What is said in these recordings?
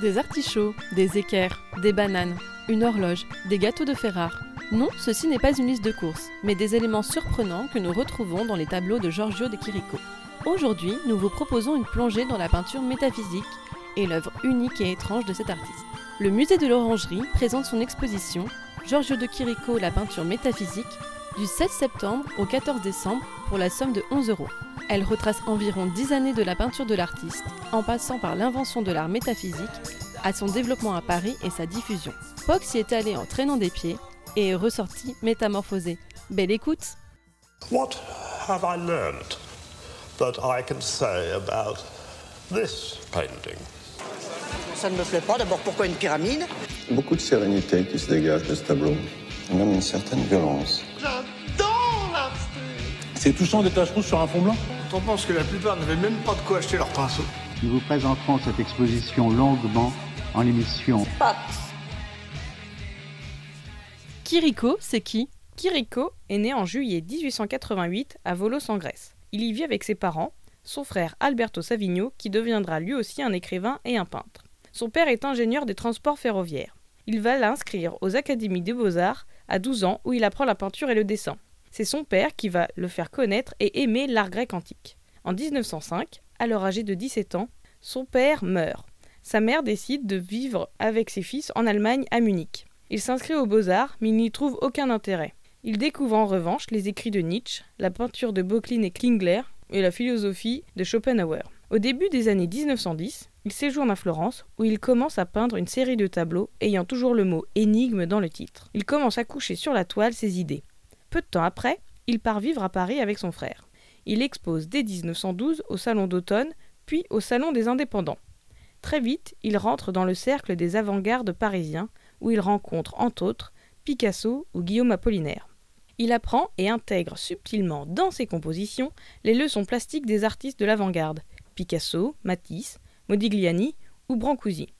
Des artichauts, des équerres, des bananes, une horloge, des gâteaux de fer rare. Non, ceci n'est pas une liste de courses, mais des éléments surprenants que nous retrouvons dans les tableaux de Giorgio de Chirico. Aujourd'hui, nous vous proposons une plongée dans la peinture métaphysique et l'œuvre unique et étrange de cet artiste. Le musée de l'Orangerie présente son exposition Giorgio de Chirico, la peinture métaphysique, du 16 septembre au 14 décembre pour la somme de 11 euros. Elle retrace environ 10 années de la peinture de l'artiste, en passant par l'invention de l'art métaphysique, à son développement à Paris et sa diffusion. Pox y est allé en traînant des pieds et est ressorti métamorphosé. Belle écoute What have I learned that I can say about this painting? Ça ne me plaît pas. D'abord, pourquoi une pyramide? Beaucoup de sérénité qui se dégage de ce tableau, et même une certaine violence. J'adore l'abstrait C'est touchant des taches rouges sur un fond blanc On pense que la plupart n'avaient même pas de quoi acheter leur pinceau. Nous vous présenterons cette exposition longuement en émission. Kiriko, c'est qui? Kiriko est né en juillet 1888 à Volos en Grèce. Il y vit avec ses parents, son frère Alberto Savigno, qui deviendra lui aussi un écrivain et un peintre. Son père est ingénieur des transports ferroviaires. Il va l'inscrire aux académies des beaux-arts à 12 ans où il apprend la peinture et le dessin. C'est son père qui va le faire connaître et aimer l'art grec antique. En 1905, alors âgé de 17 ans, son père meurt. Sa mère décide de vivre avec ses fils en Allemagne à Munich. Il s'inscrit aux beaux-arts, mais il n'y trouve aucun intérêt. Il découvre en revanche les écrits de Nietzsche, la peinture de Böcklin et Klingler et la philosophie de Schopenhauer. Au début des années 1910, il séjourne à Florence où il commence à peindre une série de tableaux ayant toujours le mot énigme dans le titre. Il commence à coucher sur la toile ses idées. Peu de temps après, il part vivre à Paris avec son frère. Il expose dès 1912 au Salon d'automne, puis au Salon des indépendants. Très vite, il rentre dans le cercle des avant-gardes parisiens où il rencontre entre autres Picasso ou Guillaume Apollinaire. Il apprend et intègre subtilement dans ses compositions les leçons plastiques des artistes de l'avant-garde, Picasso, Matisse, Modigliani ou Brancusi.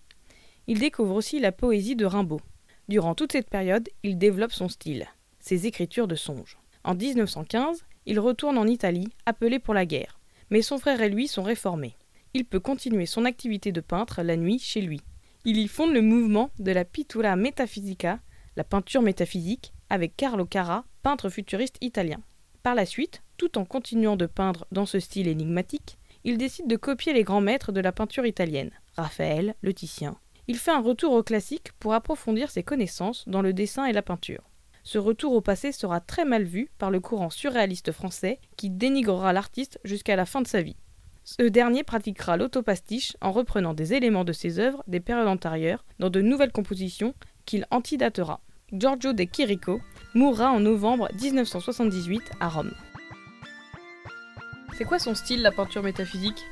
Il découvre aussi la poésie de Rimbaud. Durant toute cette période, il développe son style, ses écritures de songes. En 1915, il retourne en Italie, appelé pour la guerre. Mais son frère et lui sont réformés. Il peut continuer son activité de peintre la nuit chez lui. Il y fonde le mouvement de la pittura metafisica, la peinture métaphysique, avec Carlo Carra, peintre futuriste italien. Par la suite, tout en continuant de peindre dans ce style énigmatique, il décide de copier les grands maîtres de la peinture italienne, Raphaël, le Titien. Il fait un retour au classique pour approfondir ses connaissances dans le dessin et la peinture. Ce retour au passé sera très mal vu par le courant surréaliste français qui dénigrera l'artiste jusqu'à la fin de sa vie. Ce dernier pratiquera l'autopastiche en reprenant des éléments de ses œuvres des périodes antérieures dans de nouvelles compositions qu'il antidatera. Giorgio de Chirico mourra en novembre 1978 à Rome. C'est quoi son style, la peinture métaphysique?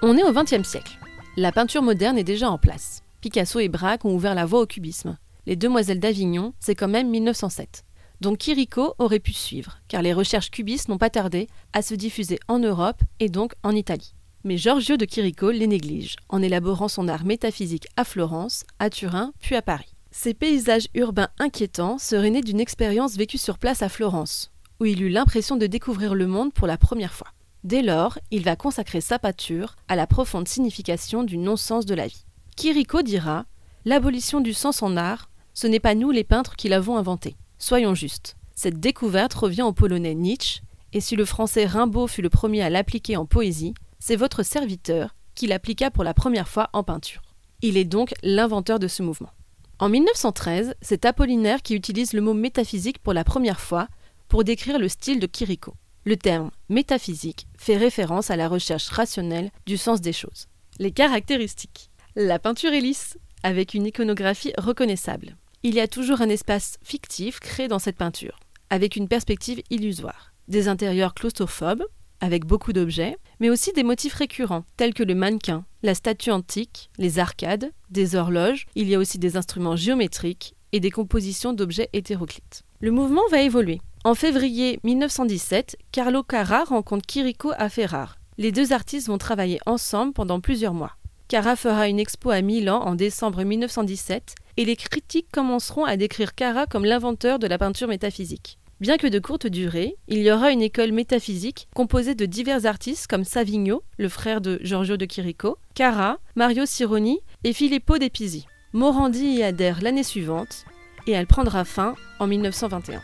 On est au XXe siècle. La peinture moderne est déjà en place. Picasso et Braque ont ouvert la voie au cubisme. Les Demoiselles d'Avignon, c'est quand même 1907. Donc Chirico aurait pu suivre, car les recherches cubistes n'ont pas tardé à se diffuser en Europe et donc en Italie. Mais Giorgio de Chirico les néglige, en élaborant son art métaphysique à Florence, à Turin, puis à Paris. Ces paysages urbains inquiétants seraient nés d'une expérience vécue sur place à Florence, où il eut l'impression de découvrir le monde pour la première fois. Dès lors, il va consacrer sa peinture à la profonde signification du non-sens de la vie. Chirico dira L'abolition du sens en art, ce n'est pas nous les peintres qui l'avons inventé. Soyons justes. Cette découverte revient au polonais Nietzsche, et si le français Rimbaud fut le premier à l'appliquer en poésie, c'est votre serviteur qui l'appliqua pour la première fois en peinture. Il est donc l'inventeur de ce mouvement. En 1913, c'est Apollinaire qui utilise le mot métaphysique pour la première fois pour décrire le style de Chirico. Le terme métaphysique fait référence à la recherche rationnelle du sens des choses. Les caractéristiques. La peinture est lisse, avec une iconographie reconnaissable. Il y a toujours un espace fictif créé dans cette peinture, avec une perspective illusoire. Des intérieurs claustrophobes, avec beaucoup d'objets, mais aussi des motifs récurrents, tels que le mannequin, la statue antique, les arcades, des horloges, il y a aussi des instruments géométriques et des compositions d'objets hétéroclites. Le mouvement va évoluer. En février 1917, Carlo Carra rencontre Chirico à Ferrare. Les deux artistes vont travailler ensemble pendant plusieurs mois. Carra fera une expo à Milan en décembre 1917 et les critiques commenceront à décrire Carra comme l'inventeur de la peinture métaphysique. Bien que de courte durée, il y aura une école métaphysique composée de divers artistes comme Savigno, le frère de Giorgio de Chirico, Cara, Mario Cironi et Filippo De Pisi. Morandi y adhère l'année suivante et elle prendra fin en 1921.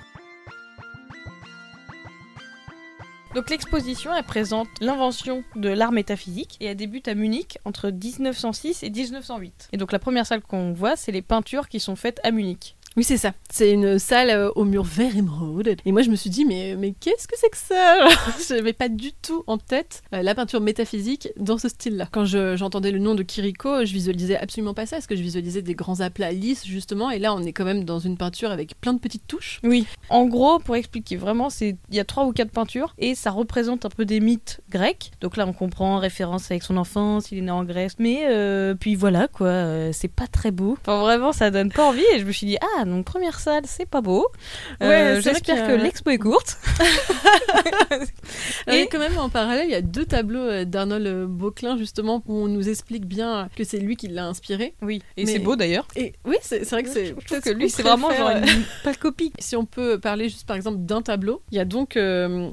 Donc l'exposition, elle présente l'invention de l'art métaphysique et elle débute à Munich entre 1906 et 1908. Et donc la première salle qu'on voit, c'est les peintures qui sont faites à Munich. Oui, c'est ça. C'est une salle euh, au mur vert émeraude. Et moi, je me suis dit, mais, mais qu'est-ce que c'est que ça? Je n'avais pas du tout en tête euh, la peinture métaphysique dans ce style-là. Quand je- j'entendais le nom de Kiriko, je visualisais absolument pas ça, parce que je visualisais des grands aplats lisses, justement. Et là, on est quand même dans une peinture avec plein de petites touches. Oui. En gros, pour expliquer vraiment, il y a trois ou quatre peintures et ça représente un peu des mythes grecs. Donc là, on comprend référence avec son enfance, il est né en Grèce. Mais euh, puis voilà quoi, c'est pas très beau. Enfin vraiment, ça donne pas envie. Et je me suis dit ah donc première salle, c'est pas beau. Euh, Ouais, J'espère que- que l'expo est courte. Et quand même, en parallèle, il y a deux tableaux euh, d'Arnold euh, Beauclin, justement, où on nous explique bien que c'est lui qui l'a inspiré. Oui. Et Mais- c'est beau d'ailleurs. Et oui, c'est vrai que c'est. Je trouve que lui, c'est vraiment genre une pâle copie. Si on peut parler juste par exemple d'un tableau, il y a donc euh,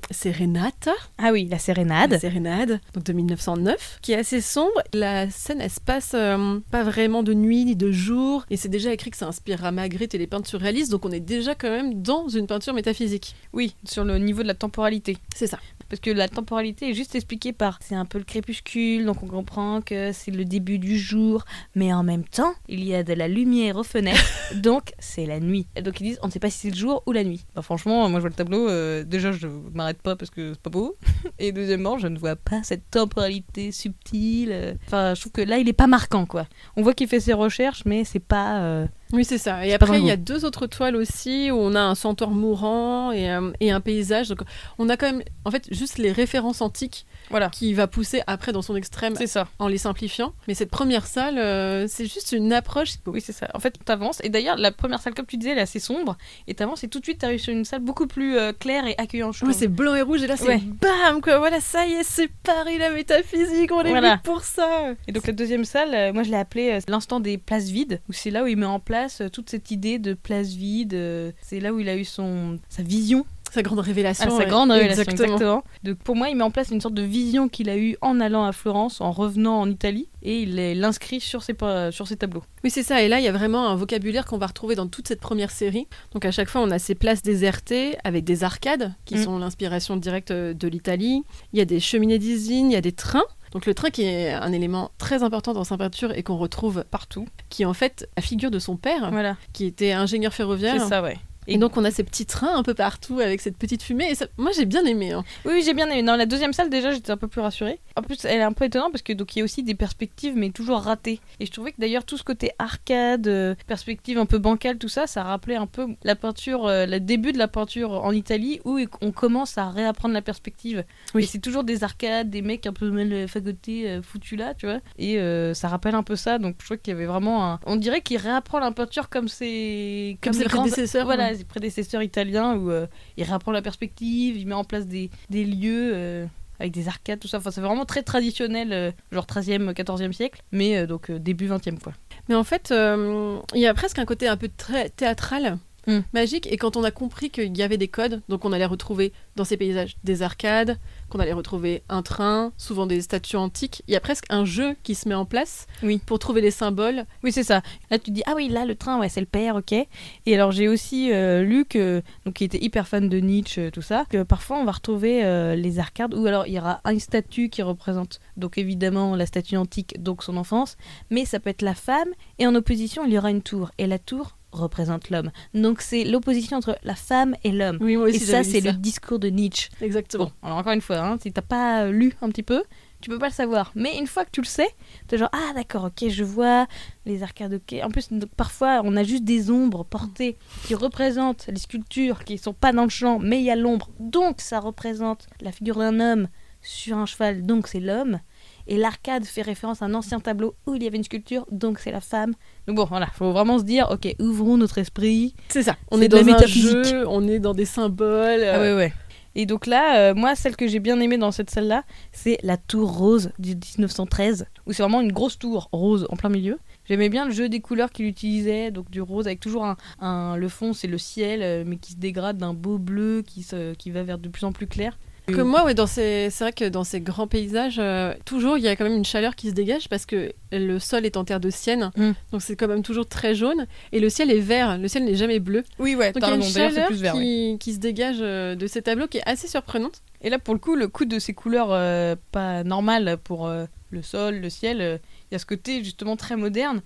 Ah oui, la la sérénade. Sérénade, donc de 1909, qui est assez sombre. La scène, elle se passe euh, pas vraiment de nuit ni de jour, et c'est déjà écrit que ça inspirera Magritte et les peintres surréalistes, donc on est déjà quand même dans une peinture métaphysique. Oui, sur le niveau de la temporalité. C'est ça. Parce que la temporalité est juste expliquée par c'est un peu le crépuscule, donc on comprend que c'est le début du jour, mais en même temps, il y a de la lumière aux fenêtres, donc c'est la nuit. Et donc ils disent on ne sait pas si c'est le jour ou la nuit. Bah, franchement, moi je vois le tableau, euh, déjà je m'arrête pas parce que c'est pas beau, et deuxièmement, je ne vois pas cette temporalité subtile. Enfin, je trouve que là il est pas marquant quoi. On voit qu'il fait ses recherches, mais c'est pas. euh, Oui, c'est ça. Et après, il y a deux autres toiles aussi où on a un centaure mourant et, euh, et un paysage. Donc, on a quand même, en fait, juste les références antiques Voilà. qui va pousser après dans son extrême C'est ça. en les simplifiant. Mais cette première salle, euh, c'est juste une approche. Oui, c'est ça. En fait, t'avances. Et d'ailleurs, la première salle, comme tu disais, elle est assez sombre. Et t'avances et tout de suite, t'arrives sur une salle beaucoup plus euh, claire et accueillante. trouve. c'est blanc et rouge et là c'est Ouais. bam quoi. Voilà, ça y est, c'est Paris la métaphysique. On est Voilà. venu pour ça. Et donc la deuxième salle, moi je l'ai appelée l'instant des places vides, où c'est là où il met en place euh, toute cette idée de place vide. euh, c'est là où il a eu son sa vision, Sa grande révélation. ah, sa ouais. grande révélation. Exactement. Exactement. Donc pour moi, il met en place une sorte de vision qu'il a eue en allant à Florence, en revenant en Italie, et il l'inscrit sur ses sur ses tableaux. Oui, c'est ça. Et là, il y a vraiment un vocabulaire qu'on va retrouver dans toute cette première série. Donc, à chaque fois, on a ces places désertées avec des arcades qui Mm. sont l'inspiration directe euh, de l'Italie. Il y a des cheminées d'usine, il y a des trains. Donc, le train qui est un élément très important dans sa peinture et qu'on retrouve Partout. qui est en fait la figure de son père, Voilà. qui était ingénieur ferroviaire. C'est ça, ouais. Et donc, on a ces petits trains un peu partout avec cette petite fumée. Et ça- moi, j'ai bien aimé. hein. Oui, oui, j'ai bien aimé. Dans la deuxième salle, déjà, j'étais un peu plus rassurée. En plus, elle est un peu étonnante parce que donc il y a aussi des perspectives, mais toujours ratées. Et je trouvais que d'ailleurs tout ce côté arcade, euh, perspective un peu bancale, tout ça, ça rappelait un peu la peinture, euh, le début de la peinture en Italie où on commence à réapprendre la perspective. Oui. Et c'est toujours des arcades, des mecs un peu mal fagotés, euh, foutus là, tu vois. Et euh, ça rappelle un peu ça. Donc je trouvais qu'il y avait vraiment un. On dirait qu'il réapprend la peinture comme ses Comme ses les grands- prédécesseurs, Voilà. Ses prédécesseurs italiens où euh, il réapprend la perspective, il met en place des, des lieux euh, avec des arcades, tout ça. Enfin, c'est vraiment très traditionnel, euh, genre 13e, 14e siècle, mais donc début 20e, quoi. Mais en fait, il y a presque un côté un peu très théâtral, Mm. magique. Et quand on a compris qu'il y avait des codes, donc on allait retrouver dans ces paysages des arcades, qu'on allait retrouver un train, souvent des statues antiques, il y a presque un jeu qui se met en place Oui. pour trouver les symboles. Oui, c'est ça. Là, tu te dis, ah oui, là, le train, ouais, c'est le père, ok. Et alors, j'ai aussi euh, lu que, donc, qui était hyper fan de Nietzsche, euh, tout ça, que parfois, on va retrouver euh, les arcades, ou alors, il y aura une statue qui représente, donc, évidemment, la statue antique, donc son enfance, mais ça peut être la femme, et en opposition, il y aura une tour. Et la tour représente l'homme. Donc, c'est l'opposition entre la femme et l'homme. Oui, moi aussi, Et ça, c'est le discours de Nietzsche. Exactement. Bon, alors encore une fois, hein, si t'as pas euh, lu un petit peu, tu peux pas le savoir. Mais une fois que tu le sais, t'es genre ah d'accord, ok, je vois les arcades, ok. En plus, donc, parfois, on a juste des ombres portées qui représentent les sculptures qui sont pas dans le champ, mais il y a l'ombre, donc ça représente la figure d'un homme sur un cheval, donc c'est l'homme. Et l'arcade fait référence à un ancien tableau où il y avait une sculpture, donc c'est la femme. Donc bon, voilà, faut vraiment se dire, ok, ouvrons notre esprit. C'est ça. On est la dans un jeu, on est dans des symboles. Ah euh, ouais, ouais. Et donc là, euh, moi, celle que j'ai bien aimée dans cette salle-là, c'est la tour rose du 1913, où c'est vraiment une grosse tour rose en plein milieu. J'aimais bien le jeu des couleurs qu'il utilisait, donc du rose avec toujours un, un- le fond c'est le ciel, euh, mais qui se dégrade d'un beau bleu qui, se, qui va vers de plus en plus clair. Que moi, ouais, dans ces... c'est vrai que dans ces grands paysages, euh, toujours il y a quand même une chaleur qui se dégage parce que le sol est en terre de sienne, Mm. donc c'est quand même toujours très jaune et le ciel est vert. Le ciel n'est jamais bleu. Oui, ouais, Donc il y a une chaleur plus vert. qui... qui se dégage euh, de ces tableaux qui est assez surprenante. Et là, pour le coup, le coup de ces couleurs euh, pas normales pour euh, le sol, le ciel, il y a ce côté justement très moderne.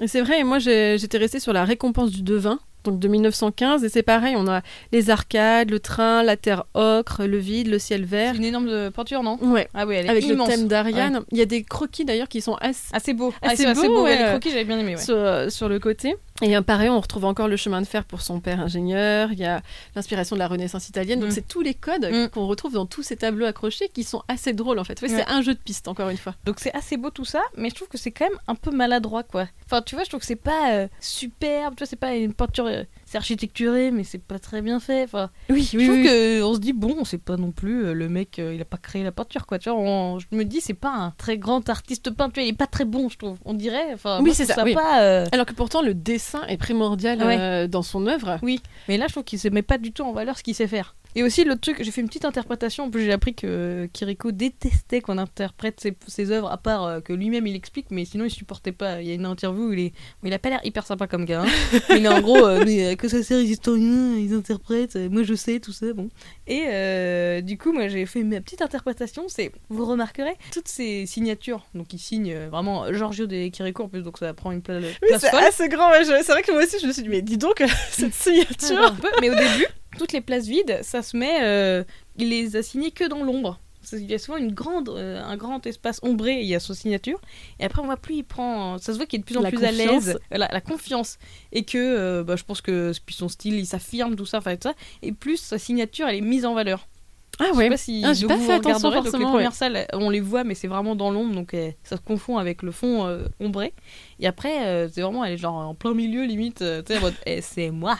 Et c'est vrai, et moi j'étais restée sur la récompense du devin, donc de 1915, et c'est pareil, on a les arcades, le train, la terre ocre, le vide, le ciel C'est vert. une énorme de peinture, non? Ouais, Ah oui, elle est avec immense. le thème d'Ariane. Il y a des croquis d'ailleurs qui sont assez, Assez beau. Ah, Ah, c'est c'est assez beau, beau. ouais, ouais. Les croquis, j'avais bien aimé. Sur, euh, sur le côté. Et pareil, on retrouve encore le chemin de fer pour son père ingénieur, il y a l'inspiration de la Renaissance italienne, donc Mm. c'est tous les codes Mm. qu'on retrouve dans tous ces tableaux accrochés qui sont assez drôles en fait. Ouais. C'est un jeu de piste encore une fois. Donc c'est assez beau tout ça, mais je trouve que c'est quand même un peu maladroit quoi. Enfin tu vois, je trouve que c'est pas euh, superbe, tu vois, c'est pas une peinture, euh, c'est architecturé, mais c'est pas très bien fait. Enfin, Oui, je trouve que on se dit bon, c'est pas non plus euh, le mec, euh, il a pas créé la peinture quoi. Tu vois, on- je me dis c'est pas un très grand artiste peintre, tu vois, il est pas très bon, je trouve. On dirait. Enfin, Oui, c'est ça, oui. Pas, euh, Alors que pourtant le dessin est primordial Ouais. euh, dans son œuvre. Mais là, je trouve qu'il se met pas du tout en valeur ce qu'il sait faire. Et aussi, l'autre truc, j'ai fait une petite interprétation. En plus, j'ai appris que Kiriko détestait qu'on interprète ses, ses œuvres, à part euh, que lui-même il explique, mais sinon il supportait pas. Il y a une interview où il est. où il a pas l'air hyper sympa comme gars. hein. Mais il est en gros, euh, mais euh, que ça sert, les historiens, ils interprètent, euh, moi je sais, tout ça, bon. Et euh, du coup, moi j'ai fait ma petite interprétation. C'est, vous remarquerez, toutes ces signatures, donc il signe vraiment Giorgio de Kiriko en plus, donc ça prend une pla- place, folle. assez grand. C'est vrai que moi aussi je me suis dit, mais dis donc, cette signature. Un peu, mais au début, toutes les places vides, ça se met. euh, il les a signés que dans l'ombre. Il y a souvent une grande, euh, un grand espace ombré, il y a son signature. Et après, on voit plus, il prend. Ça se voit qu'il est de plus en La plus à l'aise. La confiance. Et que euh, bah, je pense que puis son style, il s'affirme, tout ça, enfin, tout ça. Et plus sa signature, elle est mise en valeur. Ah Je sais ouais. pas si Ah, pas vous fait attention donc les premières salles, on les voit, mais c'est vraiment dans l'ombre, donc euh, ça se confond avec le fond euh, ombré. Et après, euh, c'est vraiment, elle est genre en plein milieu, limite, euh, tu sais, Eh, c'est moi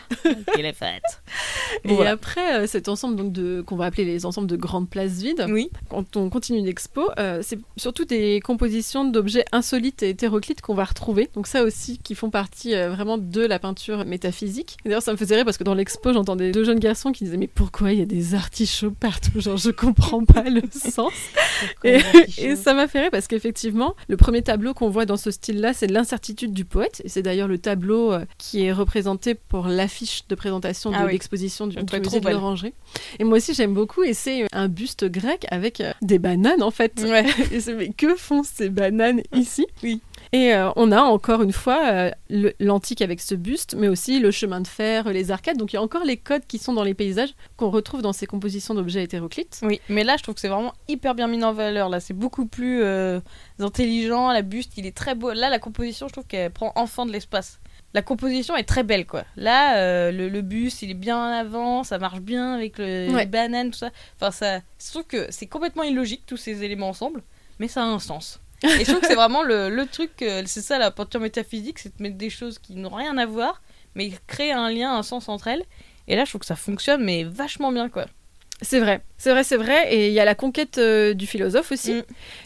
qui l'ai faite. Et Bon, voilà. après, cet ensemble donc de qu'on va appeler les ensembles de grandes places vides, Oui. quand on continue l'expo, c'est surtout des compositions d'objets insolites et hétéroclites qu'on va retrouver. Donc ça aussi, qui font partie vraiment de la peinture métaphysique. Et D'ailleurs, ça me faisait rire parce que dans l'expo, j'entendais deux jeunes garçons qui disaient mais pourquoi il y a des artichauts partout Genre, je comprends pas le sens. Et, et ça m'a fait rire parce qu'effectivement, le premier tableau qu'on voit dans ce style-là, c'est l'incertitude du poète. Et c'est d'ailleurs le tableau euh, qui est représenté pour l'affiche de présentation de Ah oui. l'exposition du, du musée de l'Orangerie. Et moi aussi, j'aime beaucoup. Et c'est un buste grec avec euh, des bananes en fait. Ouais. Et mais que font ces bananes ici? Oui. Et euh, on a encore une fois euh, l'antique avec ce buste, mais aussi le chemin de fer, les arcades. Donc il y a encore les codes qui sont dans les paysages qu'on retrouve dans ces compositions d'objets hétéroclites. Oui, mais là, je trouve que c'est vraiment hyper bien mis en valeur. Là, c'est beaucoup plus euh, intelligent. La buste, il est très beau. Là, la composition, je trouve qu'elle prend enfin de l'espace. La composition est très belle, quoi. Là, le, le buste, il est bien en avant, ça marche bien avec le, Ouais. les bananes, tout ça. Enfin, ça, je trouve que c'est complètement illogique, tous ces éléments ensemble, mais ça a un sens. Et je trouve que c'est vraiment le, le truc, euh, c'est ça la peinture métaphysique, c'est de mettre des choses qui n'ont rien à voir, mais créer un lien, un sens entre elles. Et là, je trouve que ça fonctionne, mais vachement bien, quoi. C'est vrai, c'est vrai, c'est vrai. Et il y a la conquête euh, du philosophe aussi, Mm.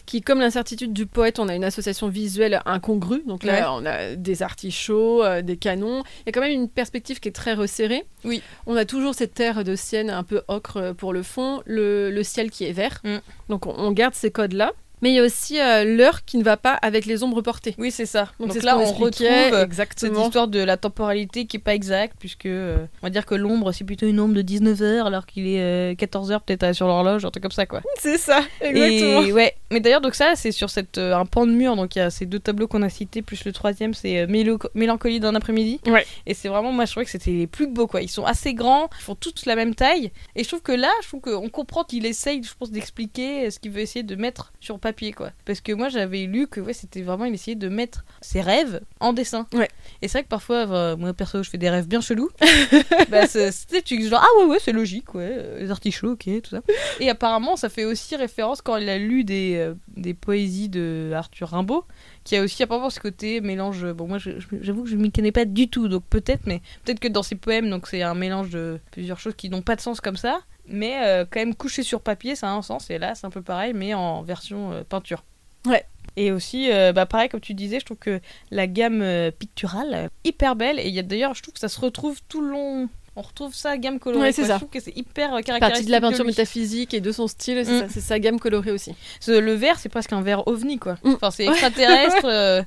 qui, comme l'incertitude du poète, on a une association visuelle incongrue. Donc là, Ouais. on a des artichauts, euh, des canons. Il y a quand même une perspective qui est très resserrée. Oui. On a toujours cette terre de sienne un peu ocre pour le fond, le, le ciel qui est vert. Mm. Donc on, on garde ces codes-là. Mais il y a aussi euh, l'heure qui ne va pas avec les ombres portées. Oui, c'est ça. Donc, c'est ce là, on retrouve cette exactement. histoire de la temporalité qui est pas exacte, puisque euh, on va dire que l'ombre, c'est plutôt une ombre de 19 heures, alors qu'il est 14 heures peut-être euh, sur l'horloge, un truc comme ça, quoi. C'est ça, Et ouais, mais d'ailleurs, donc ça, c'est sur cette, euh, un pan de mur, donc il y a ces deux tableaux qu'on a cités, plus le troisième, c'est euh, Mélo- Mélancolie d'un après-midi. Ouais. Et c'est vraiment, moi, je trouvais que c'était les plus beaux, quoi. Ils sont assez grands, ils font tous la même taille, et je trouve que là, je trouve qu'on comprend qu'il essaye, je pense, d'expliquer ce qu'il veut essayer de mettre sur papier, quoi. Parce que moi, j'avais lu que, ouais, c'était vraiment, il essayait de mettre ses rêves en dessin. Ouais. Et c'est vrai que parfois, enfin, moi, perso, je fais des rêves bien chelous. bah, c'est- c'était tu genre, ah ouais, ouais, c'est logique, ouais, euh, les artichauts, ok, tout ça. Et apparemment, ça fait aussi référence quand il a lu des, euh, des poésies de Arthur Rimbaud, qui a aussi apparemment ce côté mélange. Bon, moi, j'avoue que je m'y connais pas du tout, donc peut-être, mais peut-être que dans ses poèmes, donc c'est un mélange de plusieurs choses qui n'ont pas de sens comme ça. mais euh, quand même couché sur papier, ça a un sens. Et là, c'est un peu pareil, mais en version euh, peinture. Ouais. Et aussi, euh, bah pareil, comme tu disais, je trouve que la gamme euh, picturale, euh, hyper belle. Et il y a d'ailleurs, je trouve que ça se retrouve tout le long. On retrouve ça, gamme colorée. Ouais, c'est ça. Je trouve que c'est hyper euh, Partie caractéristique. de la peinture métaphysique et de son style, c'est Mm. sa gamme colorée aussi. Ce- Le vert, c'est presque un vert ovni, quoi. Mm. Enfin, c'est extraterrestre. euh,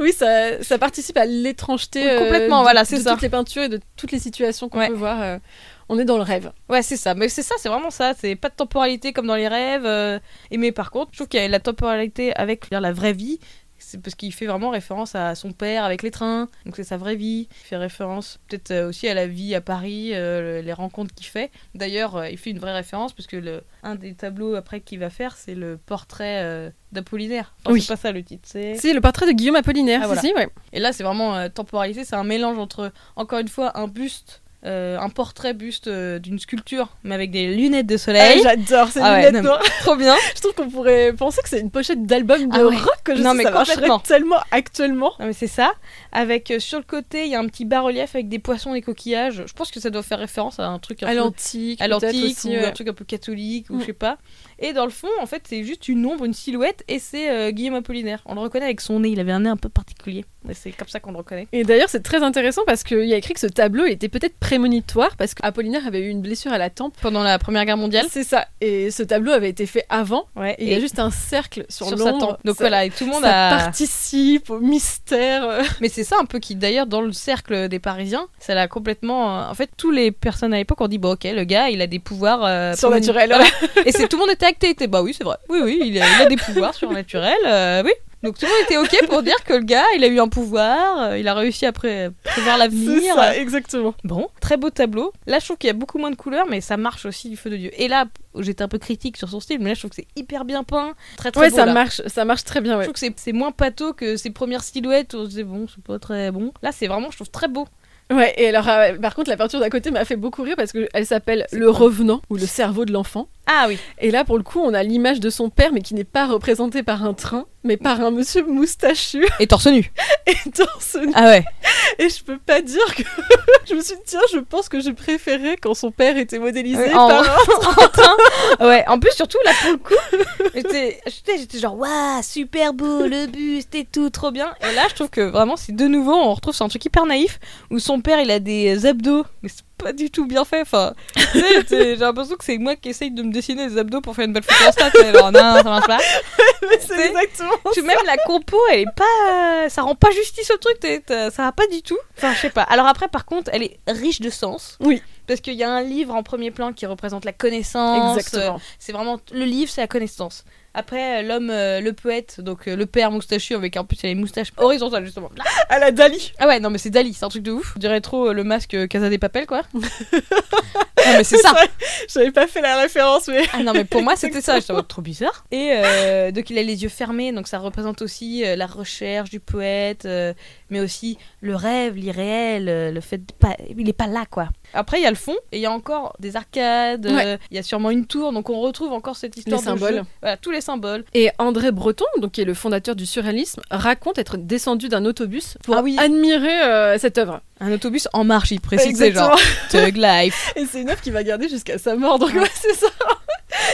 Oui, ça, ça participe à l'étrangeté Oui, complètement, de, voilà, c'est de ça. toutes les peintures et de toutes les situations qu'on Ouais. peut voir. euh, on est dans le rêve. Ouais, c'est ça. Mais c'est ça, c'est vraiment ça. C'est pas de temporalité comme dans les rêves. euh, Et mais par contre, je trouve qu'il y a la temporalité avec la vraie vie. C'est parce qu'il fait vraiment référence à son père avec les trains. Donc c'est sa vraie vie. Il fait référence peut-être euh, aussi à la vie à Paris, euh, les rencontres qu'il fait. D'ailleurs, euh, il fait une vraie référence parce que le, un des tableaux après qu'il va faire, c'est le portrait euh, d'Apollinaire. Enfin, Oui. C'est pas ça le titre. C'est... C'est le portrait de Guillaume Apollinaire, Ah, voilà. si, ouais. Et là, c'est vraiment temporalité. C'est un mélange entre, encore une fois, un buste. Euh, un portrait buste euh, d'une sculpture, mais avec des lunettes de Ah, soleil. J'adore ces Ah ouais, lunettes non, mais noires. trop bien. Je trouve qu'on pourrait penser que c'est une pochette d'album de Ah ouais. rock. Que je Non, sais, mais ça complètement. tellement actuellement. Non mais c'est ça. Avec euh, sur le côté, il y a un petit bas-relief avec des poissons et coquillages. Je pense que ça doit faire référence à un truc un À peu l'antique, à l'antique ou ouais. un truc un peu catholique ou Mm. je sais pas. Et dans le fond, en fait, c'est juste une ombre, une silhouette et c'est euh, Guillaume Apollinaire. On le reconnaît avec son nez, il avait un nez un peu particulier. C'est comme ça qu'on le reconnaît. Et d'ailleurs, c'est très intéressant parce qu'il y a écrit que ce tableau était peut-être prémonitoire parce qu'Apollinaire avait eu une blessure à la tempe. Pendant la Première Guerre mondiale. C'est ça. Et ce tableau avait été fait avant. Ouais. Et il y a juste un cercle sur, sur sa tempe. Donc Ça- voilà, et tout le monde ça a participe au mystère. Mais c'est ça un peu qui, d'ailleurs, dans le cercle des Parisiens, ça l'a complètement. euh, En fait, tous les personnes à l'époque ont dit, bon, ok, le gars, il a des pouvoirs. euh, Surnaturels, Voilà. Et c'est tout le monde était acté, était, bah oui, c'est vrai. Oui, oui, il a, il a des pouvoirs surnaturels, euh, oui. Donc tout le monde était ok pour dire que le gars, il a eu un pouvoir, euh, il a réussi à pré- prévoir C'est l'avenir. ça, exactement. Bon, très beau tableau. Là, je trouve qu'il y a beaucoup moins de couleurs, mais ça marche aussi du feu de Dieu. Et là, j'étais un peu critique sur son style, mais là, je trouve que c'est hyper bien peint, très très Ouais, beau. ça là. marche, ça marche très bien, Je trouve que c'est- c'est moins pâteau que ses premières silhouettes où on se disait bon, c'est pas très bon. Là, c'est vraiment, je trouve très beau. Ouais, et alors, euh, par contre, la peinture d'à côté m'a fait beaucoup rire parce qu'elle s'appelle Le quoi Revenant ou Le cerveau de l'enfant. Ah oui. Et là, pour le coup, on a l'image de son père, mais qui n'est pas représenté par un train, mais par un monsieur moustachu Et torse nu. et torse nu. Ah ouais. Et je peux pas dire que. je me suis dit, tiens, je pense que j'ai préféré quand son père était modélisé en- par un. Ouais, en plus, surtout, là, pour le coup, j'étais genre, waouh, super beau, le buste et tout, trop bien. Et là, je trouve que vraiment, c'est de nouveau, on retrouve sur un truc hyper naïf, où son père, il a des abdos, c'est pas du tout bien fait. Enfin, tu j'ai l'impression que c'est moi qui essaye de me dessiner des abdos pour faire une belle photo Insta. tu Alors, non, ça marche pas. C'est exactement. Puis même la compo, elle est pas. Ça rend pas justice au truc, t'es- t'as- ça va pas du tout. Enfin, je sais pas. Alors après, par contre, elle est riche de sens. Oui. Parce qu'il y a un livre en premier plan qui représente la connaissance. Exactement. C'est vraiment. Le livre, c'est la connaissance. Après, euh, l'homme, euh, le poète, donc euh, le père moustachu, avec en plus, il a les moustaches horizontales, justement. À la Dali. Ah ouais, non, mais c'est Dali, c'est un truc de ouf. On dirait trop euh, le masque Casa des Papel, quoi. non, mais c'est ça. J'avais pas fait la référence, mais. Ah non, mais pour moi, c'était ça. J'étais trop bizarre. Et donc, il a les yeux fermés. Donc, ça représente aussi la recherche du poète, mais aussi le rêve, l'irréel, euh, le fait de pas. Il est pas là, quoi. Après, il y a le fond et il y a encore des arcades. Ouais. euh, Il y a sûrement une tour. Donc, on retrouve encore cette histoire Les de symboles. jeu. Voilà, tous les symboles. Et André Breton, donc qui est le fondateur du surréalisme, raconte être descendu d'un autobus pour Ah oui. admirer euh, cette œuvre. Un autobus en marche, il précise. C'est genre Thug Life. Et c'est une œuvre qui va garder jusqu'à sa mort, donc ouais, c'est ça.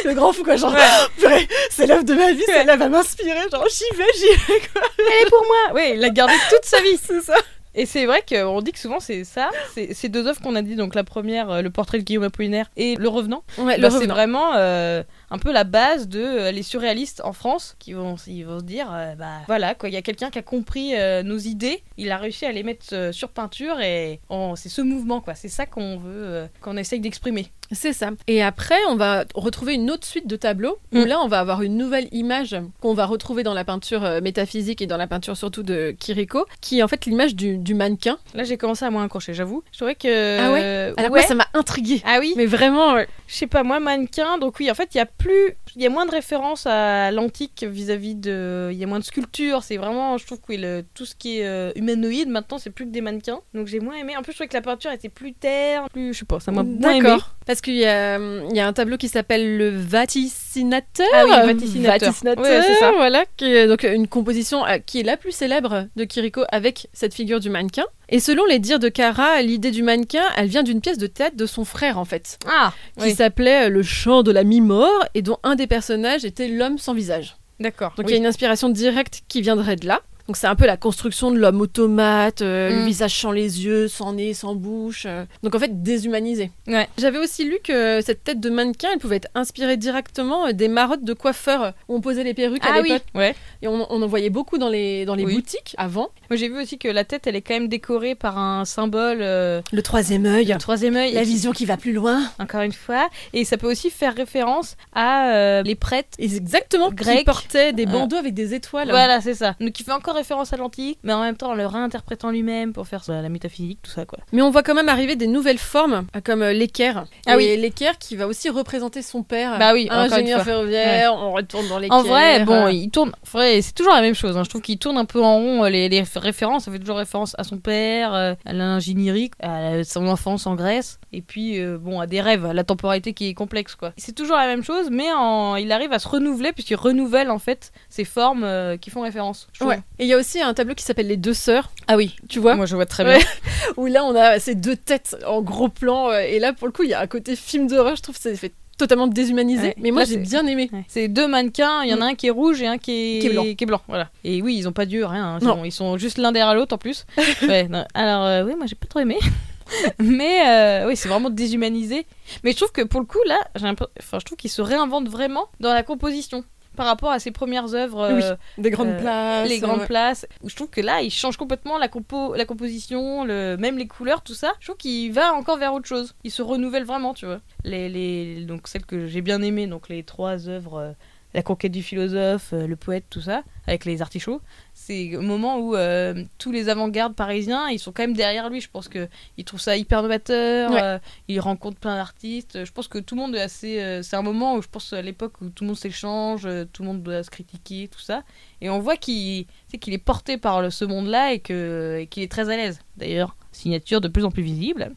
Le grand fou, quoi, genre, purée, c'est l'œuvre de ma vie, celle-là va m'inspirer, genre, j'y vais, j'y vais, quoi. Elle est pour moi. Ouais, il l'a gardé toute sa vie. C'est ça. Et c'est vrai qu'on dit que souvent c'est ça, c'est ces deux œuvres qu'on a dit, donc la première, euh, le portrait de Guillaume Apollinaire et le revenant. Ouais, Bah, c'est vraiment euh, un peu la base de euh, les surréalistes en France qui vont, ils vont se dire, euh, bah voilà, quoi, il y a quelqu'un qui a compris nos idées, il a réussi à les mettre sur peinture et c'est ce mouvement, quoi, c'est ça qu'on veut, qu'on essaye d'exprimer. C'est ça. Et après, on va retrouver une autre suite de tableaux où Mm. là, on va avoir une nouvelle image qu'on va retrouver dans la peinture euh, métaphysique et dans la peinture surtout de Kiriko, qui est en fait l'image du, du mannequin. Là j'ai commencé à moins accrocher, j'avoue. Je trouvais que. Ah ouais Alors ouais. moi, ça m'a intriguée. Ah oui Mais vraiment. Je sais pas, moi, mannequin, donc oui, en fait, il y a plus. Il y a moins de références à l'antique vis-à-vis de. Il y a moins de sculptures, c'est vraiment. Je trouve que oui, le- tout ce qui est euh, humanoïde, maintenant, c'est plus que des mannequins. Donc j'ai moins aimé. En plus, je trouvais que la peinture était plus terre, plus. Je sais pas, ça m'a moins aimé. D'accord. Parce parce qu'il y a, il y a un tableau qui s'appelle le Vaticinateur. Ah oui, le Vaticinateur. Ouais, c'est ça. Voilà, qui est donc une composition euh, qui est la plus célèbre de Kiriko avec cette figure du mannequin. Et selon les dires de Kara, l'idée du mannequin, elle vient d'une pièce de théâtre de son frère en fait, Ah, qui oui. s'appelait Le chant de la mi-mort et dont un des personnages était l'homme sans visage. D'accord. Donc oui. il y a une inspiration directe qui viendrait de là. Donc c'est un peu la construction de l'homme automate, euh, le Mm. visage sans les yeux, sans nez, sans bouche. euh. Donc en fait déshumanisé. Ouais. J'avais aussi lu que cette tête de mannequin, elle pouvait être inspirée directement euh, des marottes de coiffeurs où on posait les perruques à Ah oui, l'époque. ouais. Et on, on en voyait beaucoup dans les, dans les Oui. boutiques avant. Moi j'ai vu aussi que la tête elle est quand même décorée par un symbole euh, Le troisième œil, le troisième œil. la qui- vision qui va plus loin. Encore une fois. Et ça peut aussi faire référence à les prêtres. Et exactement, qui Grec. portaient des bandeaux avec des étoiles. Voilà, c'est ça. Donc il fait encore référence à l'antique, mais en même temps en le réinterprétant lui-même pour faire la métaphysique, tout ça quoi. Mais on voit quand même arriver des nouvelles formes, euh, comme euh, l'équerre. Ah et oui. l'équerre qui va aussi représenter son père, Bah oui, ingénieur ferroviaire, on retourne dans l'équerre. En vrai, bon, il tourne. en vrai, c'est toujours la même chose. hein. Je trouve qu'il tourne un peu en rond euh, les, les références. Ça fait toujours référence à son père, à l'ingénierie, à son enfance en Grèce, et puis euh, bon à des rêves, à la temporalité qui est complexe quoi. C'est toujours la même chose, mais en- il arrive à se renouveler puisqu'il renouvelle en fait ces formes euh, qui font référence. je. Ouais. Et il y a aussi un tableau qui s'appelle Les deux sœurs, Ah oui, tu vois moi je vois très Ouais. bien. Où là, on a ces deux têtes en gros plan. euh, Et là, pour le coup, il y a un côté film d'horreur. Je trouve que c'est fait totalement déshumanisé. Ouais. Mais moi, j'ai bien aimé. Ouais. C'est deux mannequins, il y en a un qui est rouge et un qui est, Qui est blanc. voilà. Et oui, ils ont pas d'yeux, rien. hein. Ils, Non. sont, ils sont juste l'un derrière l'autre en plus. Ouais, non. Alors euh, oui, moi j'ai pas trop aimé. Mais euh, oui, c'est vraiment déshumanisé. Mais je trouve que pour le coup là, j'ai l'impression- enfin, je trouve qu'il se réinvente vraiment dans la composition par rapport à ses premières œuvres. Oui, euh, Des grandes euh, places. les grandes ouais. places où je trouve que là il change complètement la compo la composition le même les couleurs tout ça je trouve qu'il va encore vers autre chose il se renouvelle vraiment tu vois les, les donc celles que j'ai bien aimées donc les trois œuvres euh, la conquête du philosophe euh, le poète tout ça avec les artichauts c'est au moment où euh, tous les avant-gardes parisiens ils sont quand même derrière lui je pense que ils trouvent ça hyper novateur Ouais. euh, il rencontre plein d'artistes je pense que tout le monde est assez euh, c'est un moment où je pense à l'époque où tout le monde s'échange tout le monde doit se critiquer tout ça et on voit qu'il qu'il est porté par le- ce monde-là et qu'il est très à l'aise. D'ailleurs, signature de plus en plus visible.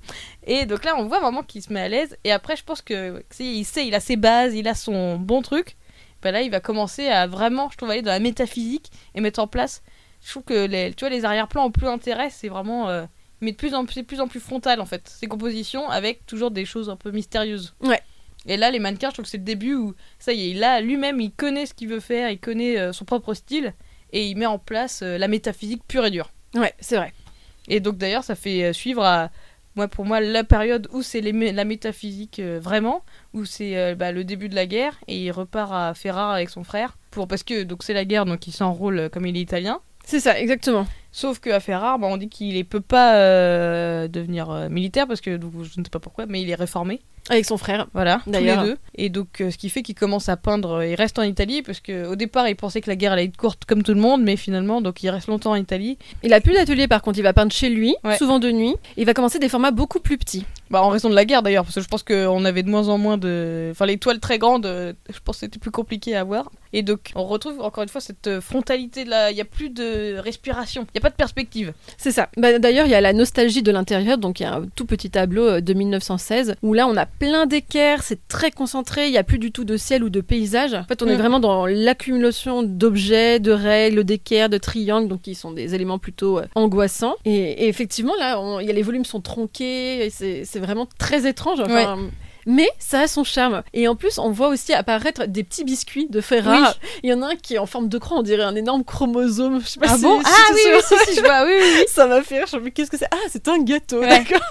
Et donc là, on voit vraiment qu'il se met à l'aise. Et après, je pense que il sait, il a ses bases, il a son bon truc. Ben là, il va commencer à vraiment, je trouve, aller dans la métaphysique et mettre en place. Je trouve que les, tu vois, les arrière-plans ont plus intérêt. C'est vraiment. euh, mais de plus en plus, plus en plus frontal en fait. Ces compositions avec toujours des choses un peu mystérieuses. Ouais. Et là, les mannequins, je trouve que c'est le début où ça y est, là, lui-même, il connaît ce qu'il veut faire, il connaît euh, son propre style et il met en place euh, la métaphysique pure et dure. Ouais, c'est vrai. Et donc d'ailleurs, ça fait suivre à moi pour moi la période où c'est la métaphysique euh, vraiment, où c'est euh, bah, le début de la guerre et il repart à Ferrare avec son frère pour parce que donc c'est la guerre donc il s'enrôle euh, comme il est italien. C'est ça, exactement. Sauf qu'à Ferrare, bah, on dit qu'il ne peut pas euh, devenir euh, militaire parce que donc, je ne sais pas pourquoi, mais il est réformé. Avec son frère. Voilà, tous les deux. Et donc, euh, ce qui fait qu'il commence à peindre. il reste en Italie parce que au départ, il pensait que la guerre allait être courte comme tout le monde, mais finalement, donc il reste longtemps en Italie. Il a plus d'atelier par contre, il va peindre chez lui, Ouais. souvent de nuit. Il va commencer des formats beaucoup plus petits. Bah, en raison de la guerre d'ailleurs, parce que je pense qu'on avait de moins en moins de. Enfin, les toiles très grandes, je pense que c'était plus compliqué à voir. Et donc, on retrouve encore une fois cette frontalité de la. Il n'y a plus de respiration, il pas de perspective. C'est ça. Bah, D'ailleurs, il y a la nostalgie de l'intérieur, donc il y a un tout petit tableau euh, de 1916 où là on a plein d'équerres, c'est très concentré, il n'y a plus du tout de ciel ou de paysage. En fait, on est Mm. vraiment dans l'accumulation d'objets, de règles, d'équerres, de triangles, donc qui sont des éléments plutôt euh, angoissants. Et, et effectivement, là, on- y a les volumes sont tronqués, et c'est vraiment très étrange. Enfin, Mais ça a son charme. Et en plus, on voit aussi apparaître des petits biscuits de fer rare. Il y en a un qui est en forme de croix, on dirait un énorme chromosome. Je sais pas Ah si- bon si Ah oui, oui, si, si, je vois, oui, oui, oui. ça m'a fait rire. Je me qu'est-ce que c'est? Ah, c'est un gâteau, Ouais. d'accord.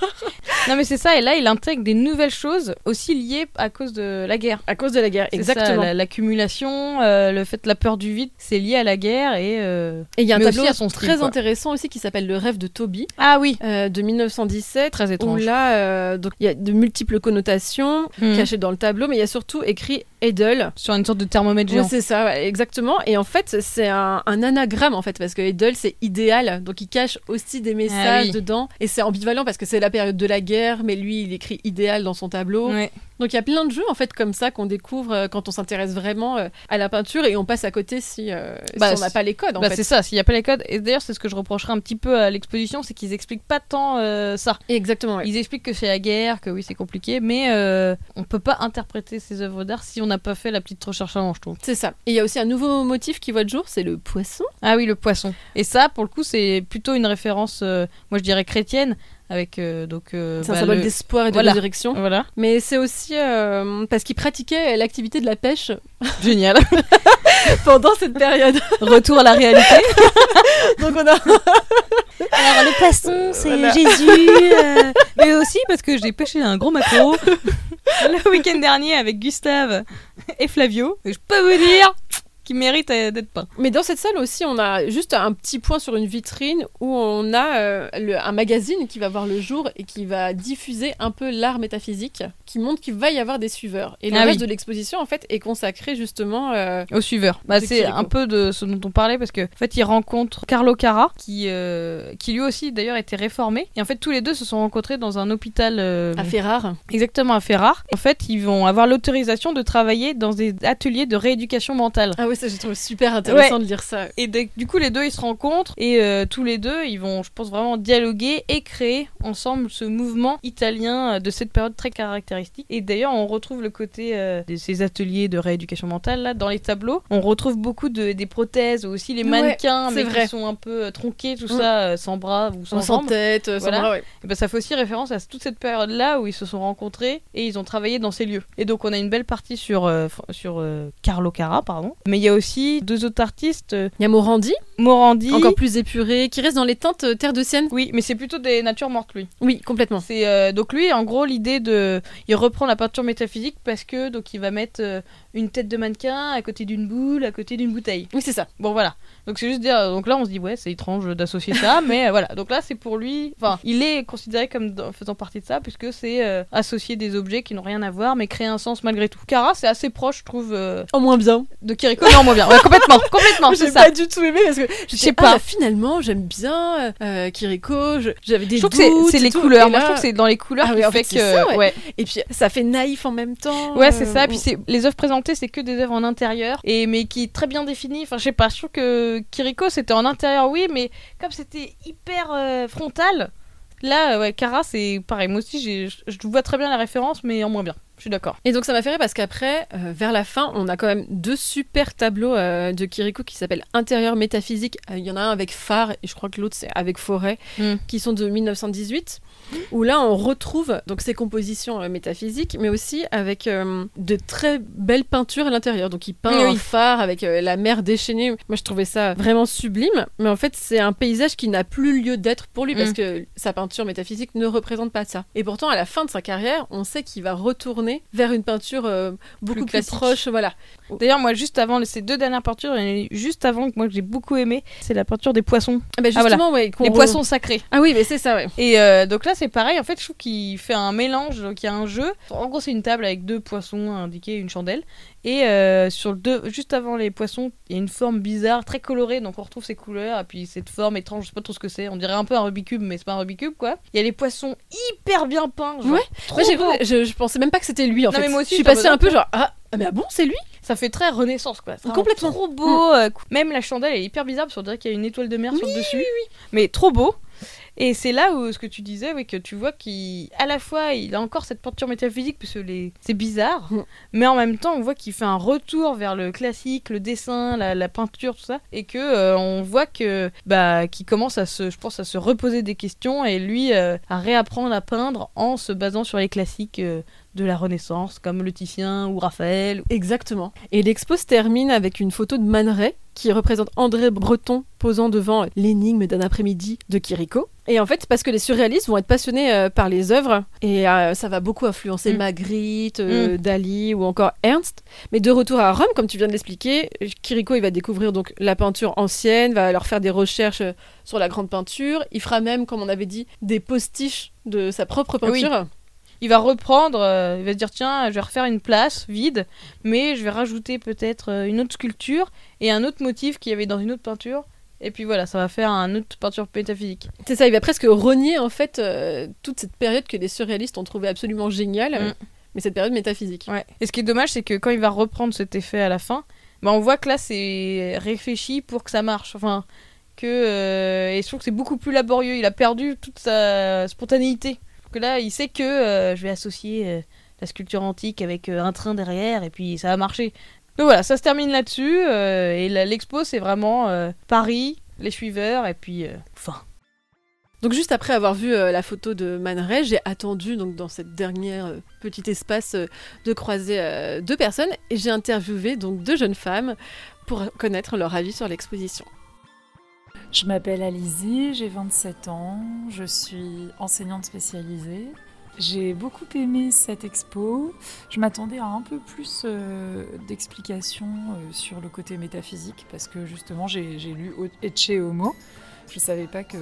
Non, mais c'est ça, et là, il intègre des nouvelles choses aussi liées à cause de la guerre. À cause de la guerre, exactement. la- L'accumulation, euh, le fait de la peur du vide, c'est lié à la guerre et. euh, Et il y a un tableau à son style, très quoi. intéressant aussi qui s'appelle Le rêve de Toby. Ah oui euh, de 1917, Très où étrange. là, euh, donc il y a de multiples connotations Mhm. cachées dans le tableau, mais il y a surtout écrit Edel. Sur une sorte de thermomètre géant. c'est ça, exactement. Et en fait, c'est un, un anagramme, en fait, parce que Edel, c'est idéal. Donc, il cache aussi des messages oui. dedans. Et c'est ambivalent parce que c'est la période de la guerre, mais lui, il écrit idéal dans son tableau. Ouais. Donc, il y a plein de jeux, en fait, comme ça, qu'on découvre euh, quand on s'intéresse vraiment euh, à la peinture et on passe à côté si, euh, si Bah, on n'a pas les codes, en Bah, c'est ça, s'il n'y a pas les codes. Et d'ailleurs, c'est ce que je reprocherais un petit peu à l'exposition, c'est qu'ils expliquent pas tant ça. Exactement, ouais. Ils expliquent que c'est la guerre, que oui, c'est compliqué, mais on peut pas interpréter ces œuvres d'art si on n'a pas fait la petite recherche avant, je trouve. C'est ça. Et il y a aussi un nouveau motif qui voit le jour, c'est le poisson. Ah oui, le poisson. Et ça, pour le coup, c'est plutôt une référence, euh, moi je dirais chrétienne, avec euh, donc. euh, C'est un bah, symbole le- d'espoir et de Voilà. Voilà, Mais c'est aussi euh, parce qu'il pratiquait l'activité de la pêche génial. pendant cette période. Retour à la réalité. Donc on a Alors le poisson, c'est Voilà. Jésus. euh, mais aussi parce que j'ai pêché un gros maquereau le week-end dernier avec Gustave et Flavio. Et je peux vous dire qu'il mérite euh, d'être peint. Mais dans cette salle aussi, on a juste un petit point sur une vitrine où on a euh, le- un magazine qui va voir le jour et qui va diffuser un peu l'art métaphysique, qui montre qu'il va y avoir des suiveurs. Et le Ah reste oui. de l'exposition, en fait, est consacré justement. euh, Au suiveur. Bah, c'est un peu de ce dont on parlait parce que en fait il rencontre Carlo Cara qui euh, qui lui aussi d'ailleurs était réformé et en fait tous les deux se sont rencontrés dans un hôpital à Ferrare. exactement à Ferrare. En fait ils vont avoir l'autorisation de travailler dans des ateliers de rééducation mentale. Ah oui, ça j'ai trouvé super intéressant de lire ça. Et de- du coup, les deux, ils se rencontrent et euh, tous les deux, ils vont, je pense, vraiment dialoguer et créer ensemble ce mouvement italien euh, de cette période très caractéristique. Et d'ailleurs, on retrouve le côté euh, de ces ateliers de rééducation mentale là dans les tableaux. On retrouve beaucoup de des prothèses, aussi les Ouais, mannequins, c'est mais vrai. qui sont un peu tronqués, tout ça, sans bras ou sans tête, sans Voilà. bras, ouais. Et ben, ça fait aussi référence à toute cette période-là où ils se sont rencontrés et ils ont travaillé dans ces lieux. Et donc on a une belle partie sur, euh, sur Carlo Cara, pardon. Mais il y a aussi deux autres artistes, Il y a Morandi, Morandi. encore plus épuré, qui reste dans les teintes euh, terre de Sienne. Oui, mais c'est plutôt des natures mortes lui. Oui, complètement. C'est euh, donc lui, en gros, l'idée de, il reprend la peinture métaphysique parce que donc il va mettre euh, une tête de mannequin à côté d'une boule, à côté d'une bouteille. Oui, c'est ça. Bon voilà. Donc c'est juste dire, donc là on se dit ouais c'est étrange d'associer ça, mais voilà. Donc là c'est pour lui, enfin il est considéré comme dans- faisant partie de ça puisque c'est associer des objets qui n'ont rien à voir mais créer un sens malgré tout. Kara c'est assez proche je trouve euh, En moins bien. de Kiriko. Non moins bien, ouais, complètement, complètement J'ai ça. pas du tout aimé parce que je sais pas. finalement, j'aime bien euh, Kiriko. J'avais des Je trouve que c'est- les tout, couleurs. Moi je trouve que c'est dans les couleurs Ah qui oui, en fait fait, que ça, ouais. ouais. Et puis ça fait naïf en même temps. Ouais, c'est euh, ça. Puis c'est les œuvres présentées, c'est que des œuvres en intérieur et mais qui est très bien définies. Enfin, je sais pas. Je trouve que Kiriko c'était en intérieur, oui, mais comme c'était hyper euh, frontal, là, ouais, Kara c'est pareil. Moi aussi, je vois très bien la référence, mais en moins bien. Je suis d'accord. Et donc ça m'a fait rire parce qu'après, euh, vers la fin, on a quand même deux super tableaux euh, de Kiriko qui s'appellent Intérieur métaphysique. Euh, Il y en a un avec phare et je crois que l'autre c'est avec forêt, Mm. qui sont de 1918. Où là on retrouve donc ces compositions métaphysiques, mais aussi avec de très belles peintures à l'intérieur. Donc il peint Oui, un phare avec la mer déchaînée. Moi je trouvais ça vraiment sublime. Mais en fait c'est un paysage qui n'a plus lieu d'être pour lui parce Mm. que sa peinture métaphysique ne représente pas ça. Et pourtant à la fin de sa carrière, on sait qu'il va retourner vers une peinture euh, beaucoup plus, proche. Voilà. D'ailleurs, moi, juste avant ces deux dernières peintures, juste avant que moi que j'ai beaucoup aimé, c'est la peinture des poissons, Ah bah Ah, voilà. justement, ouais, qu'on les re- poissons sacrés. Ah oui, mais c'est ça, ouais. Et euh, donc là, c'est pareil. En fait, je trouve qu'il fait un mélange. Donc il y a un jeu. En gros, c'est une table avec deux poissons indiqués, une chandelle. Et euh, sur le deux, juste avant les poissons, il y a une forme bizarre, très colorée. Donc on retrouve ces couleurs. Et puis cette forme étrange, je sais pas trop ce que c'est. On dirait un peu un Rubik's Cube, mais c'est pas un Rubik's Cube, quoi. Il y a les poissons hyper bien peints. Genre, Ouais. trop beau. je, je pensais même pas que c'était lui en Non, fait. mais moi aussi, je suis passée un peu genre ah, mais ah bon, c'est lui? Ça fait très renaissance, quoi. C'est Complètement. Trop beau. euh, Même la chandelle est hyper bizarre parce qu'on dirait qu'il y a une étoile de mer sur le dessus. Mais trop beau. Et c'est là où ce que tu disais, oui, que tu vois qu'à la fois il a encore cette peinture métaphysique parce que les... c'est bizarre, Mm. mais en même temps on voit qu'il fait un retour vers le classique, le dessin, la, la peinture, tout ça, et que euh, on voit que bah qu'il commence à se, je pense, à se reposer des questions et lui euh, à réapprendre à peindre en se basant sur les classiques euh, de la Renaissance comme le Titien ou Raphaël. Exactement. Et l'expo se termine avec une photo de Man Ray qui représente André Breton posant devant l'énigme d'un après-midi de Kiriko. Et en fait, parce que les surréalistes vont être passionnés euh, par les œuvres, et euh, ça va beaucoup influencer Mm. Magritte, euh, Dali ou encore Ernst. Mais de retour à Rome, comme tu viens de l'expliquer, Kiriko il va découvrir donc la peinture ancienne, va leur faire des recherches sur la grande peinture. Il fera même, comme on avait dit, des postiches de sa propre Oui. Il va reprendre, euh, il va se dire tiens, je vais refaire une place vide, mais je vais rajouter peut-être euh, une autre sculpture et un autre motif qu'il y avait dans une autre peinture. Et puis voilà, ça va faire un autre peinture métaphysique. C'est ça, il va presque renier en fait euh, toute cette période que les surréalistes ont trouvé absolument géniale, Mm. mais cette période métaphysique. Ouais. Et ce qui est dommage, c'est que quand il va reprendre cet effet à la fin, bah on voit que là c'est réfléchi pour que ça marche. Enfin, que euh, et je trouve que c'est beaucoup plus laborieux. Il a perdu toute sa spontanéité. Que là, il sait que euh, je vais associer euh, la sculpture antique avec euh, un train derrière et puis ça va marcher. Donc voilà, ça se termine là-dessus. et l'expo, c'est vraiment Paris, les suiveurs et puis fin. Donc juste après avoir vu la photo de Man Ray, j'ai attendu donc dans cette dernière euh, petit espace de croiser deux personnes et j'ai interviewé donc deux jeunes femmes pour connaître leur avis sur l'exposition. Je m'appelle Alizée, j'ai 27 ans, je suis enseignante spécialisée. J'ai beaucoup aimé cette expo. Je m'attendais à un peu plus euh, d'explications euh, sur le côté métaphysique parce que justement j'ai lu Ecce Homo. Je savais pas que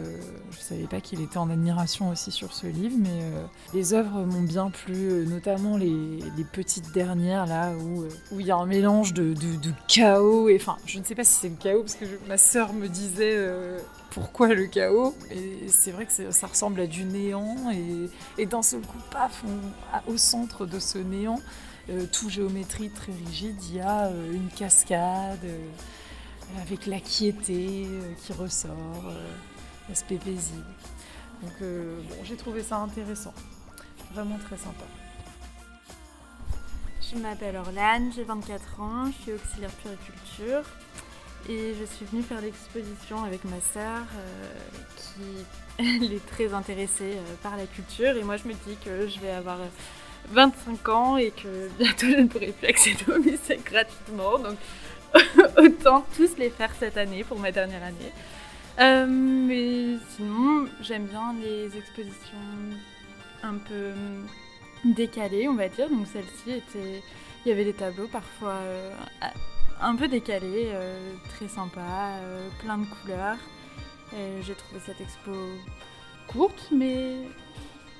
je savais pas qu'il était en admiration aussi sur ce livre, mais euh, les œuvres m'ont bien plu, euh, notamment les, petites dernières là où euh, où il y a un mélange de, chaos enfin je ne sais pas si c'est le chaos parce que ma sœur me disait pourquoi le chaos? Et c'est vrai que ça ressemble à du néant et, et d'un seul coup paf au centre de ce néant tout géométrie très rigide il y a une cascade avec la quiété euh, qui ressort euh, l'aspect paisible donc euh, bon j'ai trouvé ça intéressant. Vraiment très sympa. Je m'appelle Orlane, j'ai 24 ans, je suis auxiliaire puriculture et je suis venue faire l'exposition avec ma sœur qui est très intéressée par la culture. Et moi je me dis que je vais avoir euh, 25 ans et que bientôt je ne pourrai plus accéder au musée gratuitement. Donc autant tous les faire cette année pour ma dernière année. Euh, mais sinon j'aime bien les expositions un peu décalées on va dire donc celle-ci était il y avait des tableaux parfois euh, un peu décalés, euh, très sympa, euh, plein de couleurs. Et J'ai trouvé cette expo courte mais,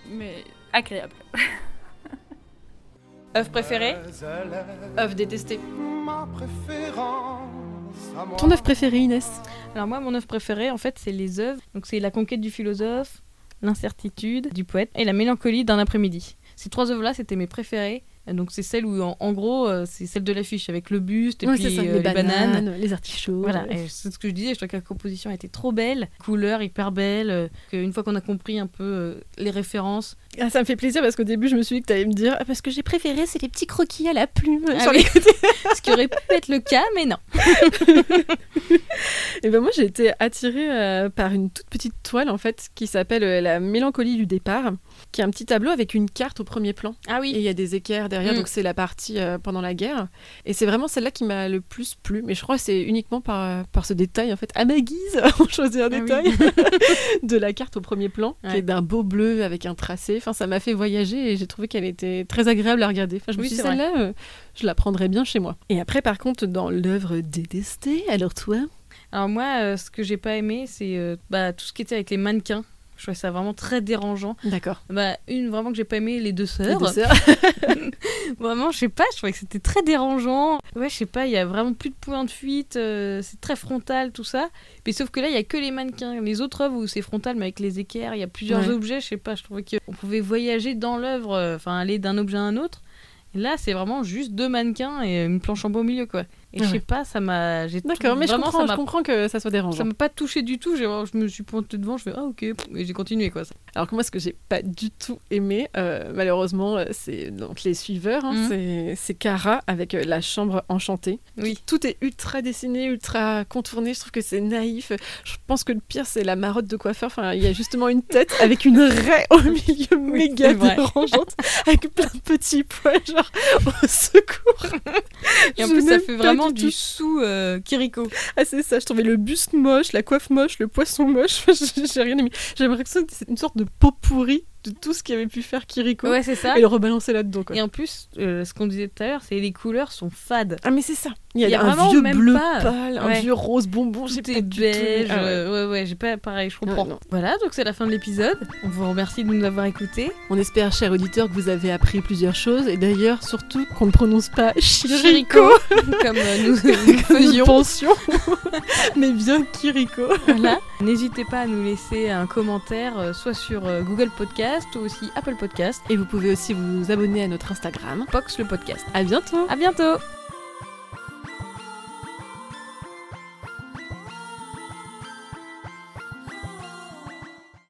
mais agréable. Œuvre préférée? Œuvre détestée. Ma préférence à moi. Ton œuvre préférée Inès Alors moi, mon œuvre préférée, en fait, c'est les œuvres. Donc c'est la conquête du philosophe, l'incertitude du poète et la mélancolie d'un après-midi. Ces trois œuvres-là, c'était mes préférées. Donc c'est celle où, en, en gros, euh, c'est celle de l'affiche avec le buste et Ouais, puis c'est ça, euh, les, bananes, les artichauts. Voilà, c'est ce que je disais, je trouve que la composition était trop belle, couleur hyper belle, euh, une fois qu'on a compris un peu euh, les références. Ah, ça me fait plaisir parce qu'au début je me suis dit que tu allais me dire ah, parce que j'ai préféré c'est les petits croquis à la plume Ah sur oui. les côtés. ce qui aurait pu être le cas, mais non. Et ben moi j'ai été attirée euh, par une toute petite toile en fait qui s'appelle euh, la mélancolie du départ, qui est un petit tableau avec une carte au premier plan. Ah Et oui, il y a des équerres derrière, Mm. donc c'est la partie euh, pendant la guerre. Et c'est vraiment celle-là qui m'a le plus plu. Mais je crois que c'est uniquement par, par ce détail, en fait, à ma guise, on choisit un Ah oui. détail de la carte au premier plan, qui Ouais. est d'un beau bleu avec un tracé. Enfin, ça m'a fait voyager et j'ai trouvé qu'elle était très agréable à regarder. Enfin, je me suis dit, celle-là, euh, je la prendrais bien chez moi. Et après, par contre, dans l'œuvre détestée, alors toi? Alors moi, euh, ce que j'ai pas aimé, c'est euh, bah, tout ce qui était avec les mannequins. Je trouvais ça vraiment très dérangeant. D'accord. Bah, une vraiment que j'ai pas aimé, les deux Les sœurs. deux sœurs. Vraiment, je sais pas, je trouvais que c'était très dérangeant. Ouais, je sais pas, il y a vraiment plus de points de fuite, euh, c'est très frontal tout ça. Mais sauf que là, il y a que les mannequins. Les autres œuvres où c'est frontal, mais avec les équerres, il y a plusieurs Ouais. objets, je sais pas, je trouvais qu'on pouvait voyager dans l'œuvre, euh, enfin aller d'un objet à un autre. Et là, c'est vraiment juste deux mannequins et une planche en bois au milieu, quoi. Et je sais pas, ça m'a. D'accord, mais je vraiment, comprends, ça je comprends que ça soit dérangeant. ça m'a pas touché du tout. Je me suis pointée devant, je fais ah ok, et j'ai continué quoi. Alors que moi, ce que j'ai pas du tout aimé, euh, malheureusement, euh, c'est donc les suiveurs. hein, Mhm. c'est- C'est Cara avec euh, la chambre enchantée. Oui. Tout, est ultra dessiné, ultra contourné. Je trouve que c'est naïf. Je pense que le pire, c'est la marotte de coiffeur. Enfin, il y a justement une tête avec une raie au milieu méga c'est vrai. dérangeante, avec plein de petits poils, genre au secours. Et en Je plus, ça fait pas vraiment du sous euh, Kiriko. Ah, c'est ça, je trouvais le buste moche, la coiffe moche, le poisson moche. J'ai rien aimé. J'ai l'impression que c'est une sorte de pot pourri de tout ce qui avait pu faire Kiriko Ouais, c'est ça. et le rebalancer là-dedans. Quoi. Et en plus, euh, ce qu'on disait tout à l'heure, c'est les couleurs sont fades. Ah mais c'est ça. Il y a, Il y a un vraiment vieux bleu pas- pâle, un Ouais. vieux rose bonbon, j'ai Tout pas est du tout- beige. Ah ouais. ouais, ouais, j'ai pas pareil, je comprends. Non. voilà, donc c'est la fin de l'épisode. On vous remercie de nous avoir écoutés. On espère, chers auditeurs, que vous avez appris plusieurs choses et d'ailleurs surtout qu'on ne prononce pas Chirico, comme euh, nous, nous comme nous faisions. pensions, mais bien Kiriko. Voilà. N'hésitez pas à nous laisser un commentaire, euh, soit sur euh, Google Ou aussi Apple Podcast. Et vous pouvez aussi vous abonner à notre Instagram. Pox le podcast. À bientôt À bientôt